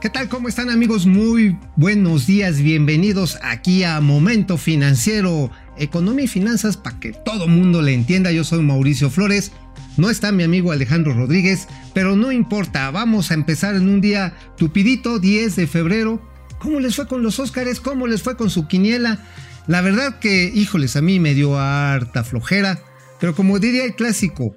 ¿Qué tal? ¿Cómo están amigos? Muy buenos días, bienvenidos aquí a Momento Financiero, Economía y Finanzas para que todo mundo le entienda. Yo soy Mauricio Flores, no está mi amigo Alejandro Rodríguez, pero no importa, vamos a empezar en un día tupidito, 10 de febrero. ¿Cómo les fue con los Óscares? ¿Cómo les fue con su quiniela? La verdad que, híjoles, a mí me dio harta flojera, pero como diría el clásico,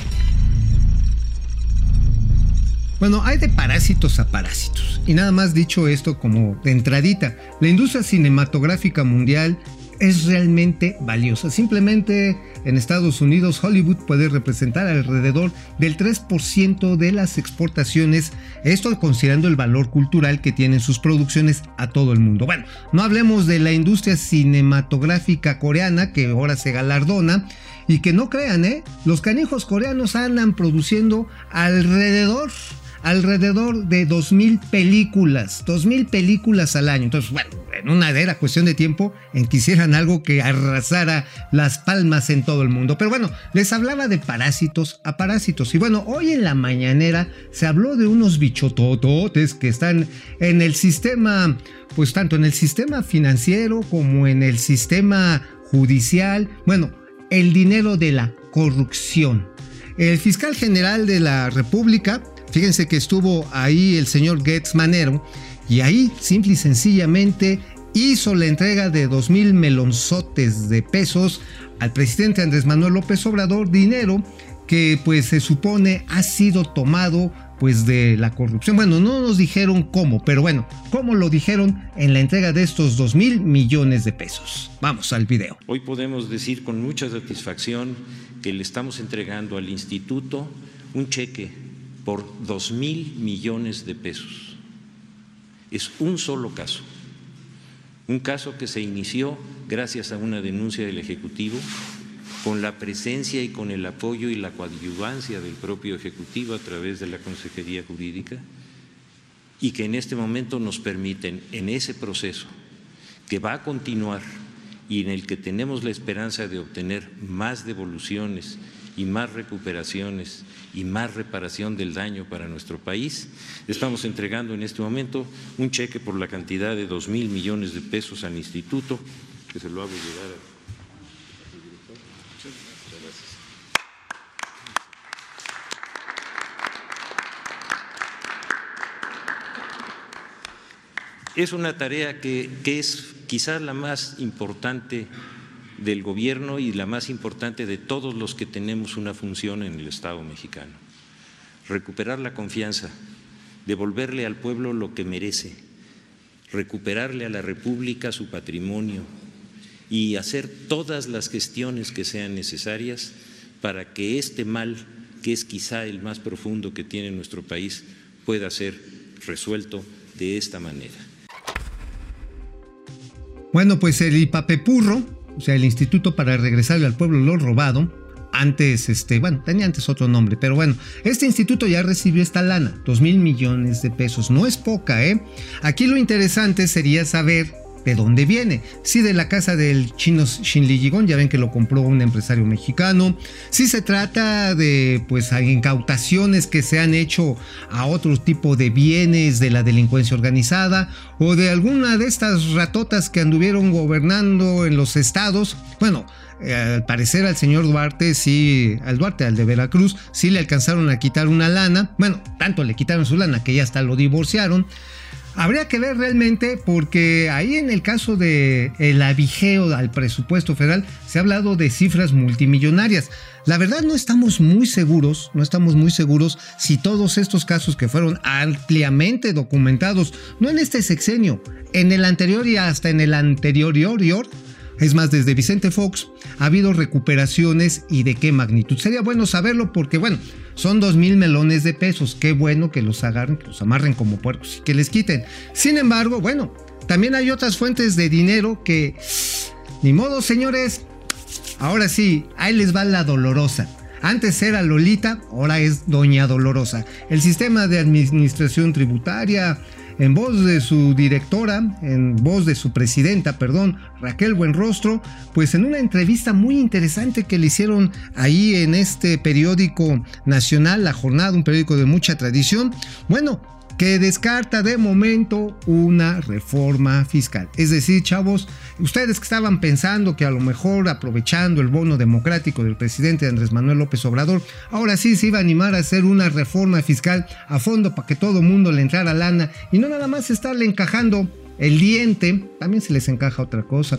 Bueno, hay de parásitos a parásitos. Y nada más dicho esto como de entradita, la industria cinematográfica mundial es realmente valiosa. Simplemente en Estados Unidos Hollywood puede representar alrededor del 3% de las exportaciones, esto considerando el valor cultural que tienen sus producciones a todo el mundo. Bueno, no hablemos de la industria cinematográfica coreana que ahora se galardona y que no crean, ¿eh? Los canijos coreanos andan produciendo alrededor alrededor de 2.000 películas, 2.000 películas al año. Entonces, bueno, en una era cuestión de tiempo en que hicieran algo que arrasara las palmas en todo el mundo. Pero bueno, les hablaba de parásitos a parásitos. Y bueno, hoy en la mañanera se habló de unos bichotototes que están en el sistema, pues tanto en el sistema financiero como en el sistema judicial. Bueno, el dinero de la corrupción. El fiscal general de la República Fíjense que estuvo ahí el señor Getz Manero y ahí simple y sencillamente hizo la entrega de dos mil melonzotes de pesos al presidente Andrés Manuel López Obrador, dinero que pues se supone ha sido tomado pues de la corrupción. Bueno, no nos dijeron cómo, pero bueno, cómo lo dijeron en la entrega de estos dos mil millones de pesos. Vamos al video. Hoy podemos decir con mucha satisfacción que le estamos entregando al instituto un cheque por dos mil millones de pesos. Es un solo caso, un caso que se inició gracias a una denuncia del Ejecutivo, con la presencia y con el apoyo y la coadyuvancia del propio Ejecutivo a través de la Consejería Jurídica, y que en este momento nos permiten, en ese proceso que va a continuar y en el que tenemos la esperanza de obtener más devoluciones y más recuperaciones y más reparación del daño para nuestro país. Estamos entregando en este momento un cheque por la cantidad de dos mil millones de pesos al instituto, que se lo hago llegar a. Es una tarea que, que es quizás la más importante del gobierno y la más importante de todos los que tenemos una función en el Estado mexicano. Recuperar la confianza, devolverle al pueblo lo que merece, recuperarle a la República su patrimonio y hacer todas las gestiones que sean necesarias para que este mal, que es quizá el más profundo que tiene nuestro país, pueda ser resuelto de esta manera. Bueno, pues el IPAPEPURRO o sea, el Instituto para Regresarle al Pueblo lo Robado, antes, este, bueno, tenía antes otro nombre, pero bueno, este instituto ya recibió esta lana, 2 mil millones de pesos, no es poca, ¿eh? Aquí lo interesante sería saber ¿De dónde viene? Sí, de la casa del chino Shinli Yigon, ya ven que lo compró un empresario mexicano. Sí se trata de pues incautaciones que se han hecho a otro tipo de bienes de la delincuencia organizada o de alguna de estas ratotas que anduvieron gobernando en los estados. Bueno, eh, al parecer al señor Duarte, sí, al Duarte, al de Veracruz, sí le alcanzaron a quitar una lana. Bueno, tanto le quitaron su lana que ya hasta lo divorciaron. Habría que ver realmente porque ahí en el caso de el avigeo al presupuesto federal se ha hablado de cifras multimillonarias. La verdad no estamos muy seguros, no estamos muy seguros si todos estos casos que fueron ampliamente documentados, no en este sexenio, en el anterior y hasta en el anterior, es más, desde Vicente Fox ha habido recuperaciones y de qué magnitud. Sería bueno saberlo porque, bueno, son dos mil melones de pesos. Qué bueno que los agarren, que los amarren como puercos y que les quiten. Sin embargo, bueno, también hay otras fuentes de dinero que, ni modo, señores, Ahora sí, ahí les va la dolorosa. Antes era Lolita, ahora es Doña Dolorosa. El sistema de administración tributaria, en voz de su directora, en voz de su presidenta, perdón, Raquel Buenrostro, pues en una entrevista muy interesante que le hicieron ahí en este periódico nacional, La Jornada, un periódico de mucha tradición, bueno, que descarta de momento una reforma fiscal. Es decir, chavos, ustedes que estaban pensando que a lo mejor aprovechando el bono democrático del presidente Andrés Manuel López Obrador, ahora sí se iba a animar a hacer una reforma fiscal a fondo para que todo mundo le entrara lana y no nada más estarle encajando el diente, también se les encaja otra cosa,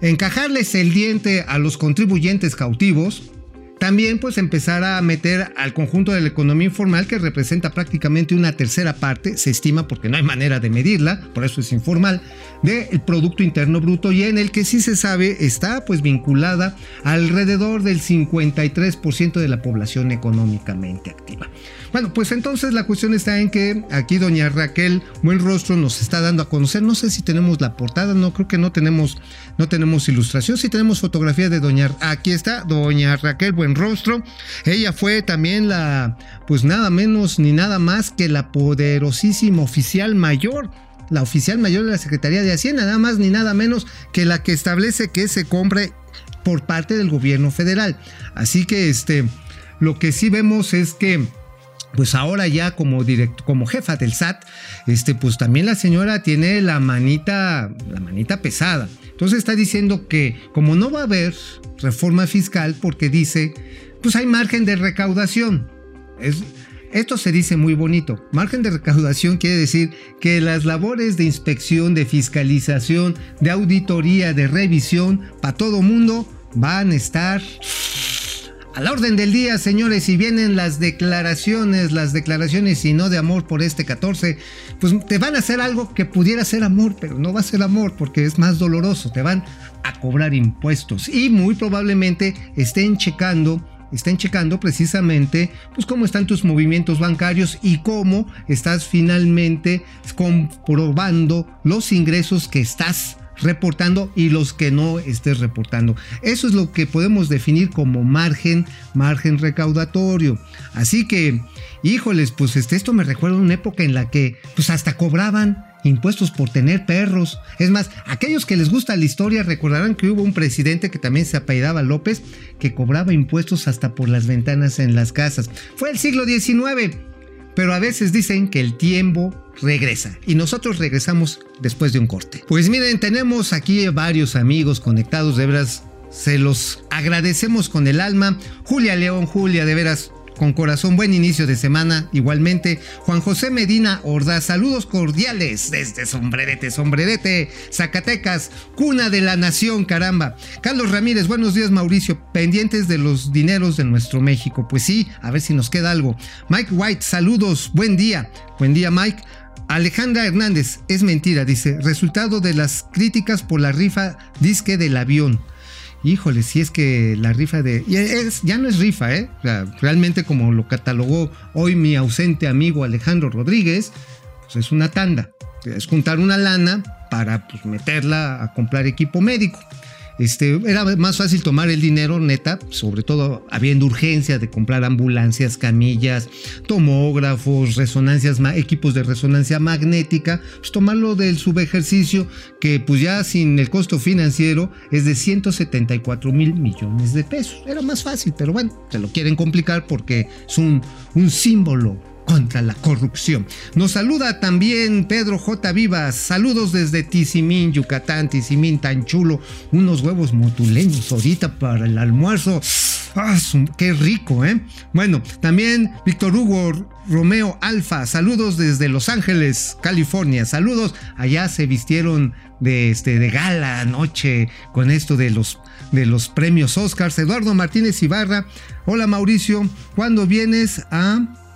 encajarles el diente a los contribuyentes cautivos, también pues empezar a meter al conjunto de la economía informal que representa prácticamente una tercera parte, se estima porque no hay manera de medirla, por eso es informal, del Producto Interno Bruto y en el que sí se sabe está pues vinculada alrededor del 53% de la población económicamente activa. Bueno, pues entonces la cuestión está en que aquí doña Raquel Buen Rostro nos está dando a conocer, no sé si tenemos la portada, no creo que no tenemos no tenemos ilustración, sí tenemos fotografía de doña aquí está doña Raquel Rostro. Ella fue también la pues nada menos ni nada más que la poderosísima oficial mayor la oficial mayor de la Secretaría de Hacienda, nada más ni nada menos que la que establece que se compre por parte del gobierno federal. Así que este, lo que sí vemos es que pues ahora ya como como jefa del SAT, este, pues también la señora tiene la manita, la manita pesada. Entonces está diciendo que como no va a haber reforma fiscal, porque dice, pues hay margen de recaudación. Es, esto se dice muy bonito. Margen de recaudación quiere decir que las labores de inspección, de fiscalización, de auditoría, de revisión, para todo mundo van a estar a la orden del día, señores, y vienen las declaraciones, las declaraciones y no de amor por este 14, pues te van a hacer algo que pudiera ser amor, pero no va a ser amor porque es más doloroso, te van a cobrar impuestos y muy probablemente estén checando estén checando precisamente pues cómo están tus movimientos bancarios y cómo estás finalmente comprobando los ingresos que estás reportando y los que no estés reportando. Eso es lo que podemos definir como margen, margen recaudatorio. Así que, híjoles, pues este, esto me recuerda una época en la que pues hasta cobraban impuestos por tener perros. Es más, aquellos que les gusta la historia recordarán que hubo un presidente que también se apellidaba López que cobraba impuestos hasta por las ventanas en las casas. Fue el siglo XIX, pero a veces dicen que el tiempo regresa y nosotros regresamos después de un corte. Pues miren, tenemos aquí varios amigos conectados, de veras se los agradecemos con el alma. Julia León, Julia, de veras con corazón, buen inicio de semana. Igualmente, Juan José Medina Ordaz, saludos cordiales desde Sombrerete, Sombrerete, Zacatecas, cuna de la nación, caramba. Carlos Ramírez, buenos días, Mauricio, pendientes de los dineros de nuestro México. Pues sí, a ver si nos queda algo. Mike White, saludos, buen día. Buen día, Mike. Alejandra Hernández, es mentira, dice, resultado de las críticas por la rifa disque del avión híjole, si es que la rifa de... ya no es rifa, ¿eh? realmente como lo catalogó hoy mi ausente amigo Alejandro Rodríguez, pues es una tanda, es juntar una lana para pues, meterla a comprar equipo médico. Este, era más fácil tomar el dinero neta, sobre todo habiendo urgencia de comprar ambulancias, camillas, tomógrafos, resonancias, equipos de resonancia magnética, pues tomarlo del subejercicio que pues ya sin el costo financiero es de 174 mil millones de pesos. Era más fácil, pero bueno, se lo quieren complicar porque es un, un símbolo contra la corrupción. Nos saluda también Pedro J. Vivas. Saludos desde Tizimín, Yucatán, Tizimín tan chulo. Unos huevos motuleños ahorita para el almuerzo. Ah, qué rico, ¿eh? Bueno, también Víctor Hugo Romeo Alfa. Saludos desde Los Ángeles, California. Saludos. Allá se vistieron de, este, de gala anoche con esto de los, de los premios Oscars. Eduardo Martínez Ibarra. Hola Mauricio, ¿cuándo vienes a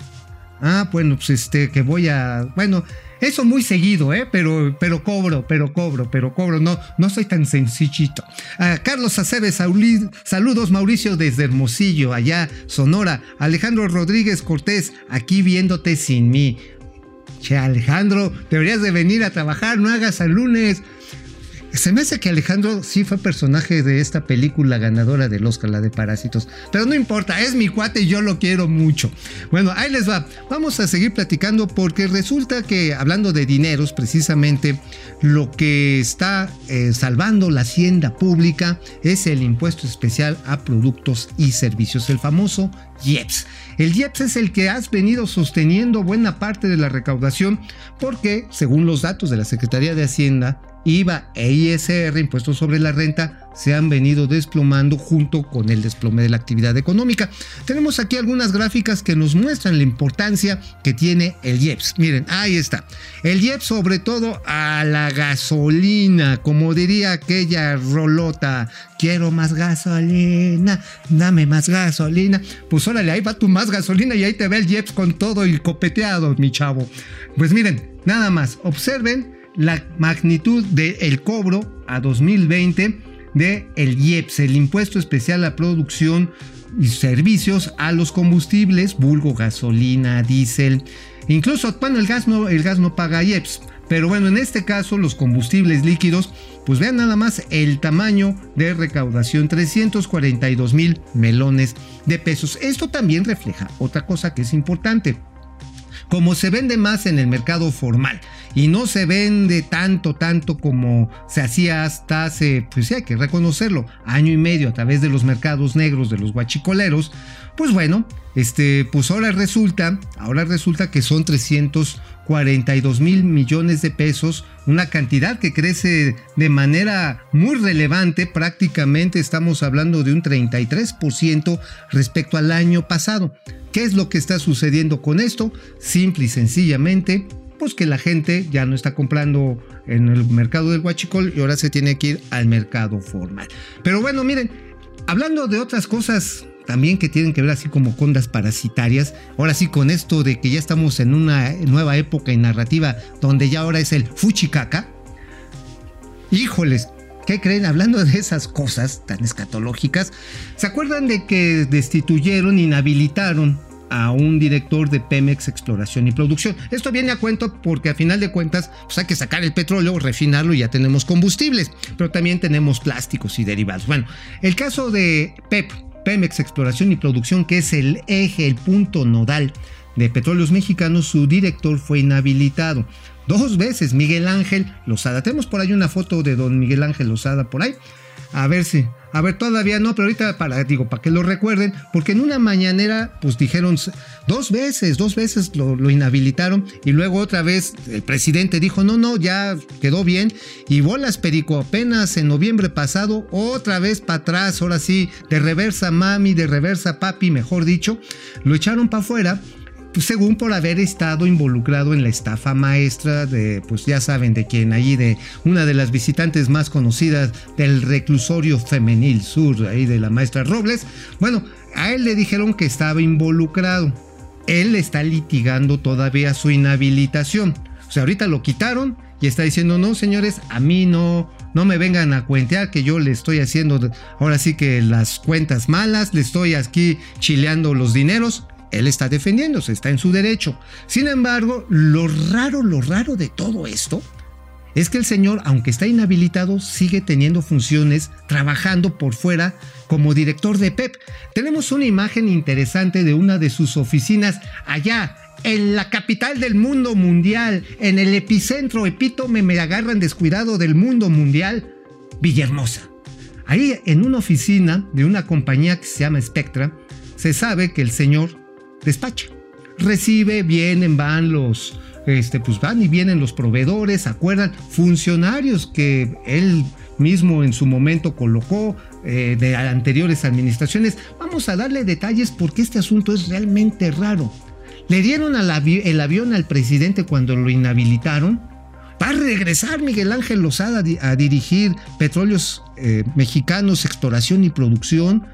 Ah, bueno, pues este, que voy a. Bueno, eso muy seguido, ¿eh? Pero, pero cobro, pero cobro, pero cobro. No, no soy tan sencillito. Ah, Carlos Aceves, saludos Mauricio desde Hermosillo, allá, Sonora. Alejandro Rodríguez Cortés, aquí viéndote sin mí. Che, Alejandro, deberías de venir a trabajar, no hagas al lunes. Se me hace que Alejandro sí fue personaje de esta película ganadora del Oscar, la de Parásitos. Pero no importa, es mi cuate y yo lo quiero mucho. Bueno, ahí les va. Vamos a seguir platicando porque resulta que, hablando de dineros, precisamente lo que está eh, salvando la hacienda pública es el impuesto especial a productos y servicios, el famoso El IEPS es el que has venido sosteniendo buena parte de la recaudación porque, según los datos de la Secretaría de Hacienda, IVA e ISR, impuestos sobre la renta, se han venido desplomando junto con el desplome de la actividad económica. Tenemos aquí algunas gráficas que nos muestran la importancia que tiene el IEPS. Miren, ahí está. El IEPS sobre todo a la gasolina, como diría aquella rolota, quiero más gasolina, dame más gasolina. Pues órale, ahí va tu más gasolina y ahí te ve el IEPS con todo y copeteado, mi chavo. Pues miren, nada más, observen la magnitud del cobro a 2020 de el IEPS, el impuesto especial a producción y servicios a los combustibles, vulgo gasolina, diésel, incluso el gas no el gas no paga IEPS, pero bueno, en este caso los combustibles líquidos, pues vean nada más el tamaño de recaudación, 342 mil melones de pesos. Esto también refleja otra cosa que es importante como se vende más en el mercado formal y no se vende tanto, tanto como se hacía hasta hace, pues sí hay que reconocerlo, año y medio a través de los mercados negros de los guachicoleros, pues bueno, este, pues ahora resulta, ahora resulta que son 342 mil millones de pesos, una cantidad que crece de manera muy relevante, prácticamente estamos hablando de un 33% respecto al año pasado. ¿Qué es lo que está sucediendo con esto? Simple y sencillamente, pues que la gente ya no está comprando en el mercado del huachicol y ahora se tiene que ir al mercado formal. Pero bueno, miren, hablando de otras cosas también que tienen que ver así como condas parasitarias, ahora sí con esto de que ya estamos en una nueva época y narrativa donde ya ahora es el fuchicaca. Híjoles, ¿Qué creen? Hablando de esas cosas tan escatológicas, ¿se acuerdan de que destituyeron, inhabilitaron a un director de Pemex Exploración y Producción? Esto viene a cuento porque a final de cuentas pues hay que sacar el petróleo, refinarlo y ya tenemos combustibles, pero también tenemos plásticos y derivados. Bueno, el caso de PEP, Pemex Exploración y Producción, que es el eje, el punto nodal de Petróleos Mexicanos, su director fue inhabilitado. Dos veces Miguel Ángel Lozada. Tenemos por ahí una foto de don Miguel Ángel Lozada por ahí. A ver si. A ver, todavía no, pero ahorita para, digo, para que lo recuerden, porque en una mañanera, pues dijeron dos veces, dos veces lo, lo, inhabilitaron y luego otra vez el presidente dijo, no, no, ya quedó bien. Y bolas perico, apenas en noviembre pasado, otra vez para atrás, ahora sí, de reversa mami, de reversa papi, mejor dicho, lo echaron para afuera según por haber estado involucrado en la estafa maestra de, pues ya saben de quién, allí de una de las visitantes más conocidas del reclusorio femenil sur, ahí de la maestra Robles. Bueno, a él le dijeron que estaba involucrado. Él está litigando todavía su inhabilitación. O sea, ahorita lo quitaron y está diciendo, no, señores, a mí no, no me vengan a cuentear que yo le estoy haciendo ahora sí que las cuentas malas, le estoy aquí chileando los dineros él está defendiéndose, está en su derecho. Sin embargo, lo raro, lo raro de todo esto es que el señor, aunque está inhabilitado, sigue teniendo funciones, trabajando por fuera como director de PEP. Tenemos una imagen interesante de una de sus oficinas allá en la capital del mundo mundial, en el epicentro, epítome, me agarran descuidado del mundo mundial, Villahermosa. Ahí en una oficina de una compañía que se llama Spectra, se sabe que el señor despacha. Recibe, vienen, van los, este, pues van y vienen los proveedores, acuerdan, funcionarios que él mismo en su momento colocó eh, de anteriores administraciones. Vamos a darle detalles porque este asunto es realmente raro. Le dieron el avión al presidente cuando lo inhabilitaron. Va a regresar Miguel Ángel Lozada a dirigir Petróleos eh, Mexicanos, Exploración y Producción.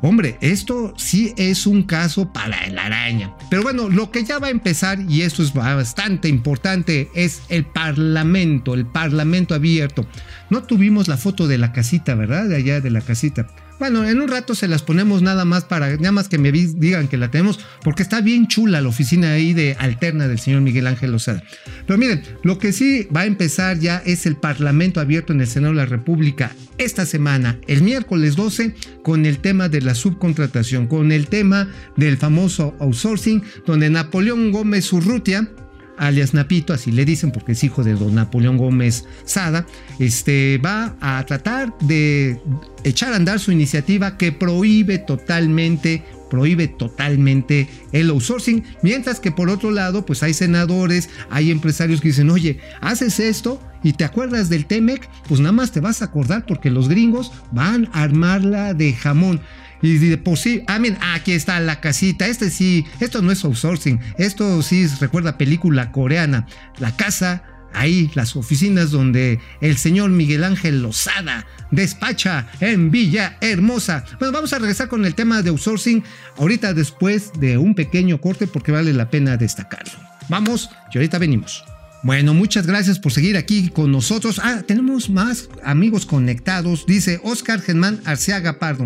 Hombre, esto sí es un caso para la araña. Pero bueno, lo que ya va a empezar, y esto es bastante importante, es el Parlamento, el Parlamento abierto. No tuvimos la foto de la casita, ¿verdad? De allá de la casita. Bueno, en un rato se las ponemos nada más para, nada más que me digan que la tenemos, porque está bien chula la oficina ahí de alterna del señor Miguel Ángel Lozada. Pero miren, lo que sí va a empezar ya es el Parlamento abierto en el Senado de la República esta semana, el miércoles 12, con el tema de la subcontratación, con el tema del famoso outsourcing, donde Napoleón Gómez Urrutia, alias Napito, así le dicen porque es hijo de don Napoleón Gómez Sada, este, va a tratar de echar a andar su iniciativa que prohíbe totalmente prohíbe totalmente el outsourcing, mientras que por otro lado, pues hay senadores, hay empresarios que dicen, oye, haces esto y te acuerdas del Temec, pues nada más te vas a acordar porque los gringos van a armarla de jamón. Y de por sí, ah, aquí está la casita. Este sí, esto no es outsourcing. Esto sí recuerda película coreana. La casa, ahí, las oficinas donde el señor Miguel Ángel Lozada despacha en Villa Hermosa. Bueno, vamos a regresar con el tema de outsourcing ahorita después de un pequeño corte porque vale la pena destacarlo. Vamos, y ahorita venimos. Bueno, muchas gracias por seguir aquí con nosotros. Ah, tenemos más amigos conectados. Dice Oscar Germán Arceaga Pardo.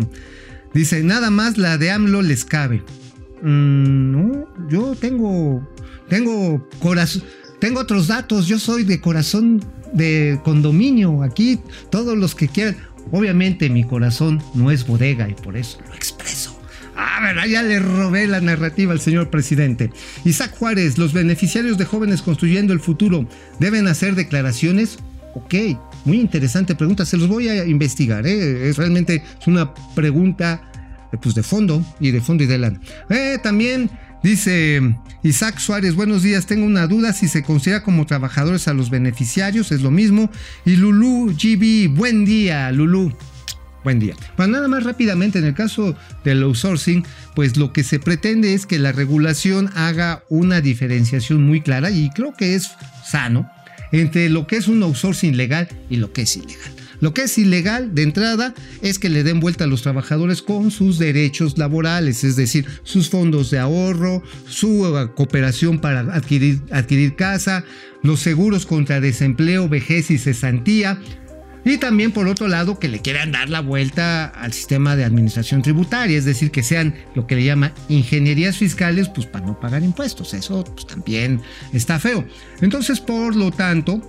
Dice, nada más la de AMLO les cabe. Mm, no, yo tengo, tengo corazón, tengo otros datos. Yo soy de corazón de condominio. Aquí todos los que quieran. Obviamente mi corazón no es bodega y por eso lo expreso. Ah, verdad, ya le robé la narrativa al señor presidente. Isaac Juárez, los beneficiarios de jóvenes construyendo el futuro deben hacer declaraciones. Ok, muy interesante pregunta, se los voy a investigar. ¿eh? Es realmente una pregunta pues, de fondo y de fondo y de lana. Eh, también dice Isaac Suárez, buenos días, tengo una duda si se considera como trabajadores a los beneficiarios, es lo mismo. Y Lulu GB, buen día, Lulu. Buen día. Bueno, nada más rápidamente, en el caso del outsourcing, pues lo que se pretende es que la regulación haga una diferenciación muy clara y creo que es sano entre lo que es un outsourcing legal y lo que es ilegal. Lo que es ilegal de entrada es que le den vuelta a los trabajadores con sus derechos laborales, es decir, sus fondos de ahorro, su eh, cooperación para adquirir, adquirir casa, los seguros contra desempleo, vejez y cesantía, y también por otro lado que le quieran dar la vuelta al sistema de administración tributaria, es decir, que sean lo que le llama ingenierías fiscales, pues para no pagar impuestos. Eso pues, también está feo. Entonces, por lo tanto,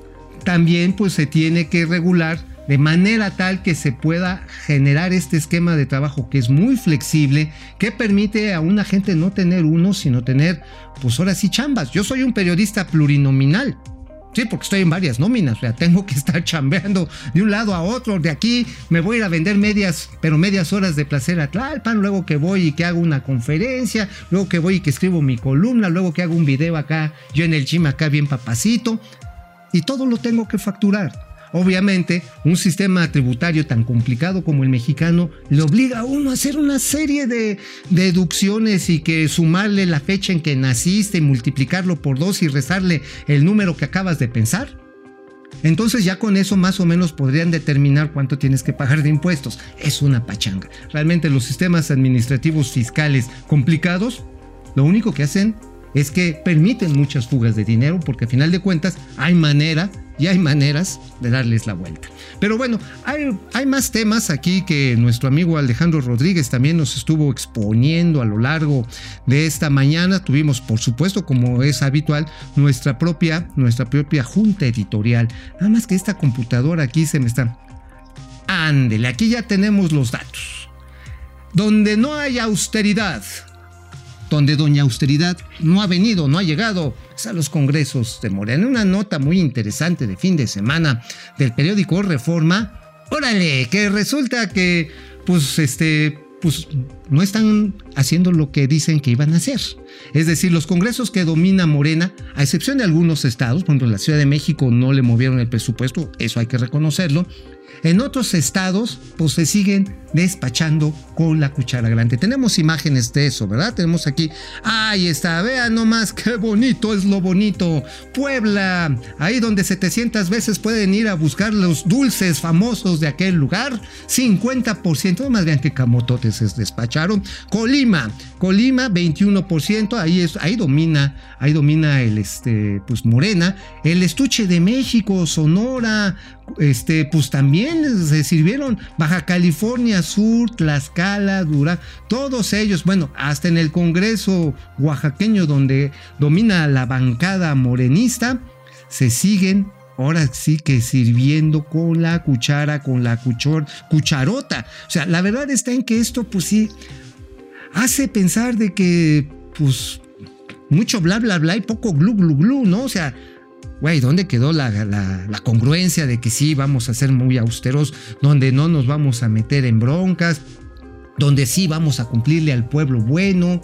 también pues se tiene que regular de manera tal que se pueda generar este esquema de trabajo que es muy flexible, que permite a una gente no tener uno, sino tener, pues ahora sí, chambas. Yo soy un periodista plurinominal, Sí, porque estoy en varias nóminas, o sea, tengo que estar chambeando de un lado a otro, de aquí me voy a ir a vender medias, pero medias horas de placer a Tlalpan, luego que voy y que hago una conferencia, luego que voy y que escribo mi columna, luego que hago un video acá, yo en el gym acá bien papacito, y todo lo tengo que facturar. Obviamente, un sistema tributario tan complicado como el mexicano le obliga a uno a hacer una serie de deducciones y que sumarle la fecha en que naciste, multiplicarlo por dos y rezarle el número que acabas de pensar. Entonces ya con eso más o menos podrían determinar cuánto tienes que pagar de impuestos. Es una pachanga. Realmente los sistemas administrativos fiscales complicados, lo único que hacen es que permiten muchas fugas de dinero porque a final de cuentas hay manera y hay maneras de darles la vuelta. Pero bueno, hay, hay, más temas aquí que nuestro amigo Alejandro Rodríguez también nos estuvo exponiendo a lo largo de esta mañana. Tuvimos, por supuesto, como es habitual, nuestra propia, nuestra propia junta editorial. Nada más que esta computadora aquí se me está... Ándele, aquí ya tenemos los datos. Donde no hay austeridad, donde Doña Austeridad no ha venido, no ha llegado a los congresos de Morena. Una nota muy interesante de fin de semana del periódico Reforma. Órale, que resulta que, pues, este, pues no están haciendo lo que dicen que iban a hacer. Es decir, los congresos que domina Morena, a excepción de algunos estados, por ejemplo, la Ciudad de México no le movieron el presupuesto, eso hay que reconocerlo, en otros estados, pues se siguen despachando con la cuchara grande. Tenemos imágenes de eso, ¿verdad? Tenemos aquí, ahí está, vean nomás qué bonito es lo bonito. Puebla, ahí donde 700 veces pueden ir a buscar los dulces famosos de aquel lugar, 50%, más bien que camototes es despacho escucharon. Colima, Colima 21%, ahí es ahí domina, ahí domina el este pues Morena, el estuche de México, Sonora, este pues también se sirvieron Baja California Sur, Tlaxcala, Dura, todos ellos, bueno, hasta en el Congreso oaxaqueño donde domina la bancada morenista se siguen ahora sí que sirviendo con la cuchara, con la cuchor, cucharota. O sea, la verdad está en que esto, pues sí, hace pensar de que, pues, mucho bla, bla, bla y poco glu, glu, glu, ¿no? O sea, güey, ¿dónde quedó la, la, la, congruencia de que sí vamos a ser muy austeros, donde no nos vamos a meter en broncas, donde sí vamos a cumplirle al pueblo bueno?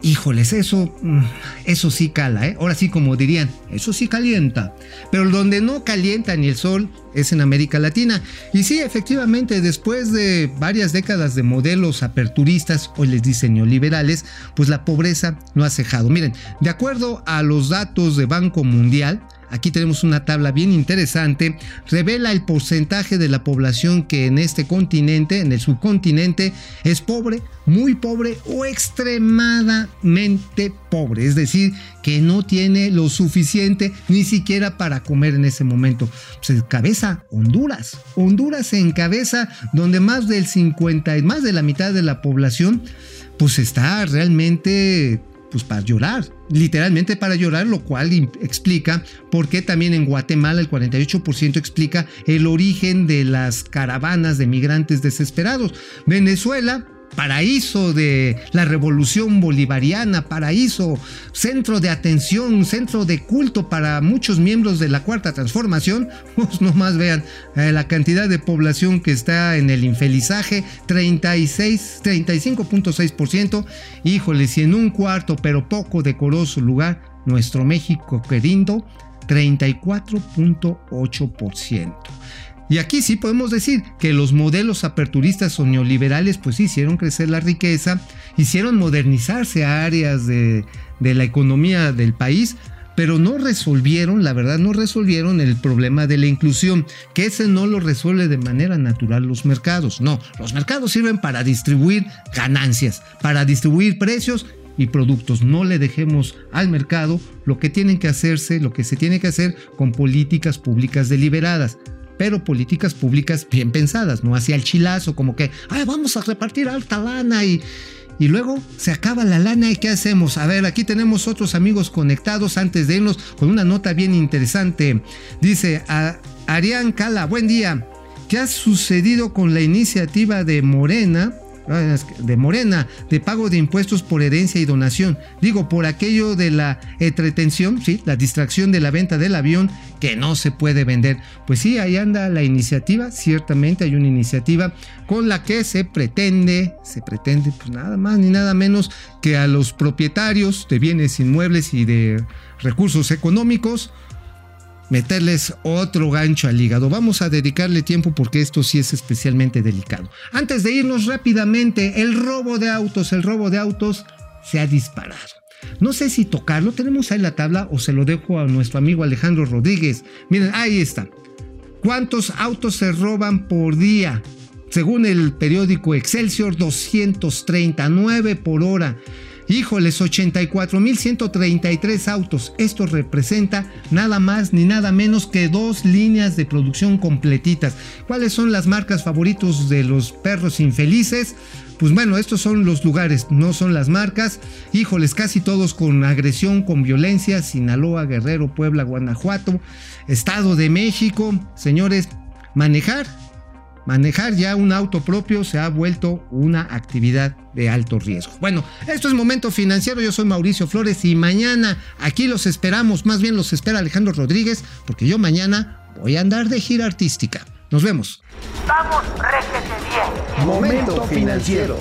Híjoles, eso, mm, eso sí cala, ¿eh? Ahora sí, como dirían, eso sí calienta. Pero donde no calienta ni el sol es en América Latina. Y sí, efectivamente, después de varias décadas de modelos aperturistas, hoy les dicen neoliberales, pues la pobreza no ha cejado. Miren, de acuerdo a los datos de Banco Mundial, Aquí tenemos una tabla bien interesante. Revela el porcentaje de la población que en este continente, en el subcontinente, es pobre, muy pobre o extremadamente pobre. Es decir, que no tiene lo suficiente ni siquiera para comer en ese momento. Pues cabeza Honduras. Honduras en cabeza donde más del 50 y más de la mitad de la población pues está realmente pues para llorar, literalmente para llorar, lo cual explica por qué también en Guatemala el 48% explica el origen de las caravanas de migrantes desesperados. Venezuela paraíso de la revolución bolivariana, paraíso, centro de atención, centro de culto para muchos miembros de la cuarta transformación, pues nomás vean eh, la cantidad de población que está en el infelizaje, 36, 35.6%, híjole, si en un cuarto pero poco decoroso lugar, nuestro México querido, 34.8%. Y aquí sí podemos decir que los modelos aperturistas o neoliberales pues hicieron crecer la riqueza, hicieron modernizarse áreas de, de la economía del país, pero no resolvieron, la verdad, no resolvieron el problema de la inclusión, que ese no lo resuelve de manera natural los mercados. No, los mercados sirven para distribuir ganancias, para distribuir precios y productos. No le dejemos al mercado lo que tienen que hacerse, lo que se tiene que hacer con políticas públicas deliberadas pero políticas públicas bien pensadas, no hacia el chilazo, como que, Ay, vamos a repartir alta lana y, y luego se acaba la lana y ¿qué hacemos? A ver, aquí tenemos otros amigos conectados antes de irnos con una nota bien interesante. Dice a Arián Cala, buen día. ¿Qué ha sucedido con la iniciativa de Morena? De Morena, de pago de impuestos por herencia y donación. Digo, por aquello de la entretención, sí, la distracción de la venta del avión que no se puede vender. Pues sí, ahí anda la iniciativa, ciertamente hay una iniciativa con la que se pretende, se pretende pues nada más ni nada menos que a los propietarios de bienes inmuebles y de recursos económicos, meterles otro gancho al hígado. Vamos a dedicarle tiempo porque esto sí es especialmente delicado. Antes de irnos rápidamente, el robo de autos, el robo de autos se ha disparado. No sé si tocarlo, tenemos ahí la tabla o se lo dejo a nuestro amigo Alejandro Rodríguez. Miren, ahí está. ¿Cuántos autos se roban por día? Según el periódico Excelsior, 239 por hora. Híjoles, 84.133 autos. Esto representa nada más ni nada menos que dos líneas de producción completitas. ¿Cuáles son las marcas favoritos de los perros infelices? Pues bueno, estos son los lugares, no son las marcas. Híjoles, casi todos con agresión, con violencia. Sinaloa, Guerrero, Puebla, Guanajuato, Estado de México. Señores, manejar manejar ya un auto propio se ha vuelto una actividad de alto riesgo. Bueno, esto es Momento Financiero, yo soy Mauricio Flores y mañana aquí los esperamos, más bien los espera Alejandro Rodríguez, porque yo mañana voy a andar de gira artística. Nos vemos. Vamos, réjete bien. Momento financiero.